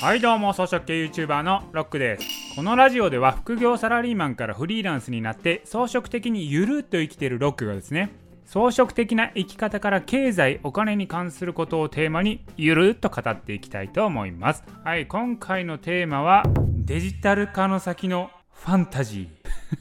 はいどうも装飾系 YouTuber のロックですこのラジオでは副業サラリーマンからフリーランスになって装飾的にゆるっと生きてるロックがですね。装飾的な生き方から経済お金に関することをテーマにゆるっと語っていきたいと思います。はい今回のテーマはデジタル化の先のファンタジ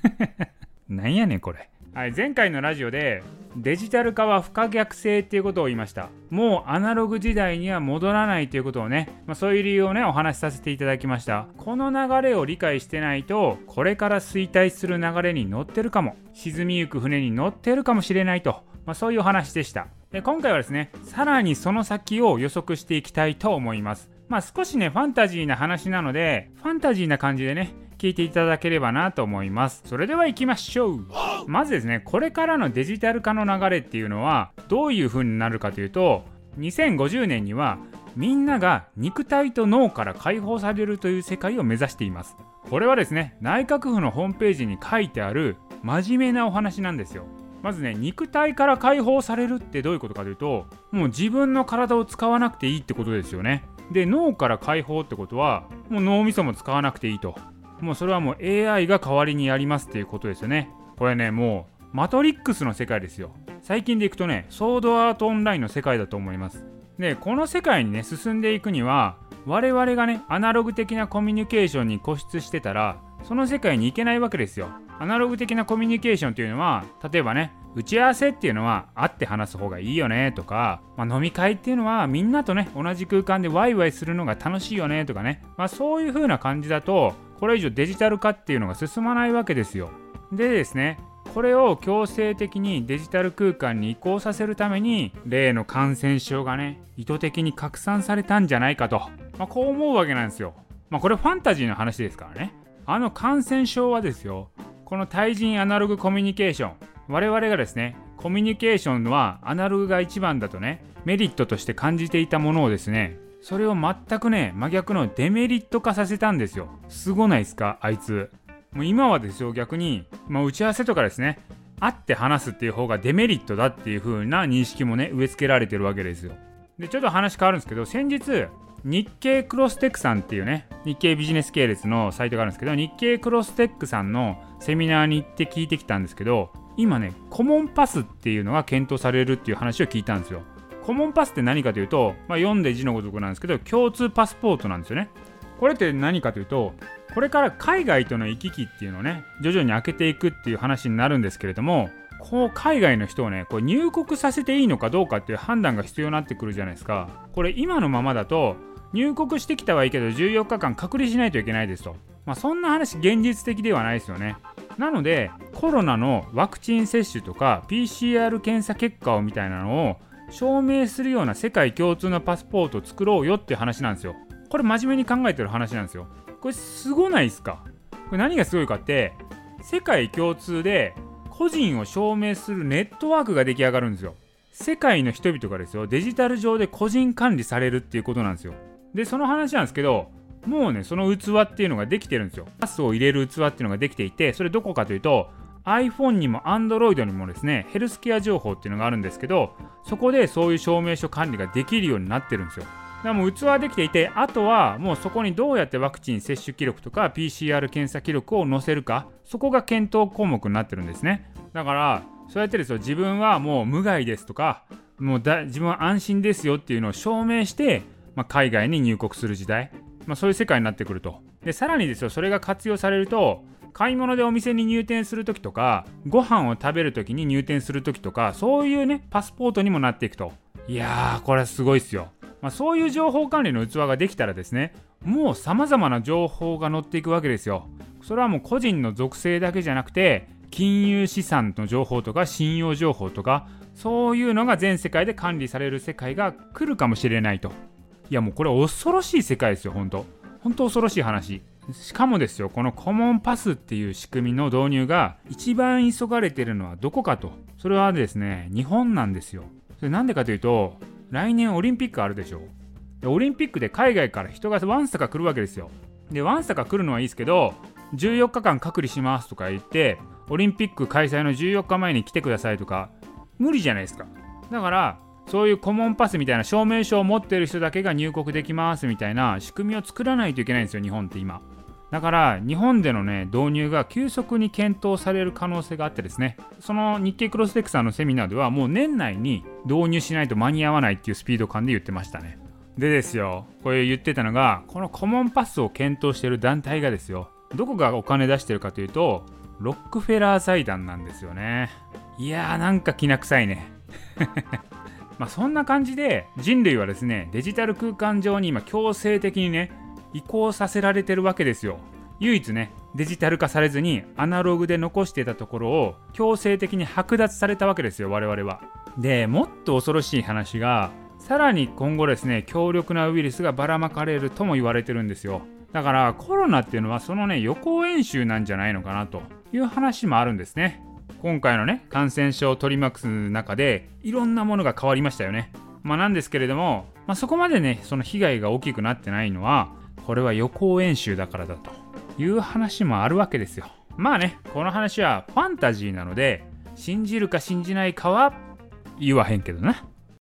ー。なんやねんこれ。はい、前回のラジオでデジタル化は不可逆性っていうことを言いました。もうアナログ時代には戻らないということをね、まあ、そういう理由をねお話しさせていただきました。この流れを理解してないとこれから衰退する流れに乗ってるかも。沈みゆく船に乗ってるかもしれないと、まあ、そういうお話でした。で今回はですねさらにその先を予測していきたいと思います。まあ少しねファンタジーな話なのでファンタジーな感じでね聞いていただければなと思います。それでは行きましょう。まずですねこれからのデジタル化の流れっていうのはどういう風になるかというと2050年にはみんなが肉体と脳から解放されるという世界を目指しています。これはですね内閣府のホームページに書いてある真面目なお話なんですよ。まずね肉体から解放されるってどういうことかというともう自分の体を使わなくていいってことですよね。で脳から解放ってことはもう脳みそも使わなくていいと。もうそれはもう AI が代わりにやりますっていうことですよね。これねもうマトリックスの世界ですよ。最近でいくとねソードアートオンラインの世界だと思います。でこの世界にね進んでいくには我々がねアナログ的なコミュニケーションに固執してたらその世界に行けないわけですよ。アナログ的なコミュニケーションというのは例えばね打ち合わせっていうのは会って話す方がいいよねとか、まあ、飲み会っていうのはみんなとね同じ空間でワイワイするのが楽しいよねとかね、まあ、そういう風な感じだとこれ以上デジタル化っていうのが進まないわけですよ。でですねこれを強制的にデジタル空間に移行させるために例の感染症がね意図的に拡散されたんじゃないかと、まあ、こう思うわけなんですよ。まあ、これファンタジーの話ですからね。あの感染症はですよこの対人アナログコミュニケーション我々がですねコミュニケーションはアナログが一番だとねメリットとして感じていたものをですねそれを全くね真逆のデメリット化させたんですよ。すごないですかあいつ。もう今はですよ逆に、まあ、打ち合わせとかですね。会って話すっていう方がデメリットだっていう風な認識もね植え付けられてるわけですよ。でちょっと話変わるんですけど先日日経クロステックさんっていうね日経ビジネス系列のサイトがあるんですけど日経クロステックさんのセミナーに行って聞いてきたんですけど今ねコモンパスっていうのが検討されるっていう話を聞いたんですよ。コモンパスって何かというと、まあ、読んで字のごとくなんですけど共通パスポートなんですよね。これって何かというとこれから海外との行き来っていうのをね徐々に開けていくっていう話になるんですけれどもこう海外の人をねこう入国させていいのかどうかっていう判断が必要になってくるじゃないですか。これ今のままだと入国してきたはいいけど14日間隔離しないといけないですと。まあそんな話現実的ではないですよね。なのでコロナのワクチン接種とか PCR 検査結果をみたいなのを証明するような世界共通のパスポートを作ろうよって話なんですよ。これ真面目に考えてる話なんですよ。これすごないですか？これ何がすごいかって世界共通で個人を証明するネットワークが出来上がるんですよ。世界の人々がですよデジタル上で個人管理されるっていうことなんですよ。でその話なんですけどもうねその器っていうのができてるんですよ。パスを入れる器っていうのができていてそれどこかというと iPhone にも Android にもですねヘルスケア情報っていうのがあるんですけどそこでそういう証明書管理ができるようになってるんですよ。だからもう器はできていてあとはもうそこにどうやってワクチン接種記録とか PCR 検査記録を載せるかそこが検討項目になってるんですね。だからそうやってですよ自分はもう無害ですとかもうだ自分は安心ですよっていうのを証明して、まあ、海外に入国する時代、まあ、そういう世界になってくると。でさらにですよそれが活用されると買い物でお店に入店する時とかご飯を食べる時に入店する時とかそういうねパスポートにもなっていくと。いやーこれすごいっすよ、まあ、そういう情報管理の器ができたらですねもう様々な情報が載っていくわけですよ。それはもう個人の属性だけじゃなくて金融資産の情報とか信用情報とかそういうのが全世界で管理される世界が来るかもしれないと。いやもうこれ恐ろしい世界ですよ本当。本当恐ろしい話。しかもですよこのコモンパスっていう仕組みの導入が一番急がれてるのはどこかと。それはですね日本なんですよ。それなんでかというと来年オリンピックあるでしょでオリンピックで海外から人がワンサか来るわけですよ。でワンサか来るのはいいですけど14日間隔離しますとか言ってオリンピック開催の14日前に来てくださいとか無理じゃないですか。だからそういうコモンパスみたいな証明書を持ってる人だけが入国できますみたいな仕組みを作らないといけないんですよ日本って今。だから日本でのね導入が急速に検討される可能性があってですねその日経クロステックさんのセミナーではもう年内に導入しないと間に合わないっていうスピード感で言ってましたね。でですよこれ言ってたのがこのコモンパスを検討している団体がですよどこがお金出してるかというとロックフェラー財団なんですよね。いやーなんかきな臭いね。まあそんな感じで人類はですねデジタル空間上に今強制的にね移行させられてるわけですよ。唯一ねデジタル化されずにアナログで残していたところを強制的に剥奪されたわけですよ我々は。でもっと恐ろしい話がさらに今後ですね強力なウイルスがばらまかれるとも言われてるんですよ。だからコロナっていうのはそのね予行演習なんじゃないのかなという話もあるんですね。今回のね感染症を取り巻く中でいろんなものが変わりましたよね。まあなんですけれども、まあ、そこまでねその被害が大きくなってないのはこれは予行演習だからだという話もあるわけですよ。まあねこの話はファンタジーなので信じるか信じないかは言わへんけどな。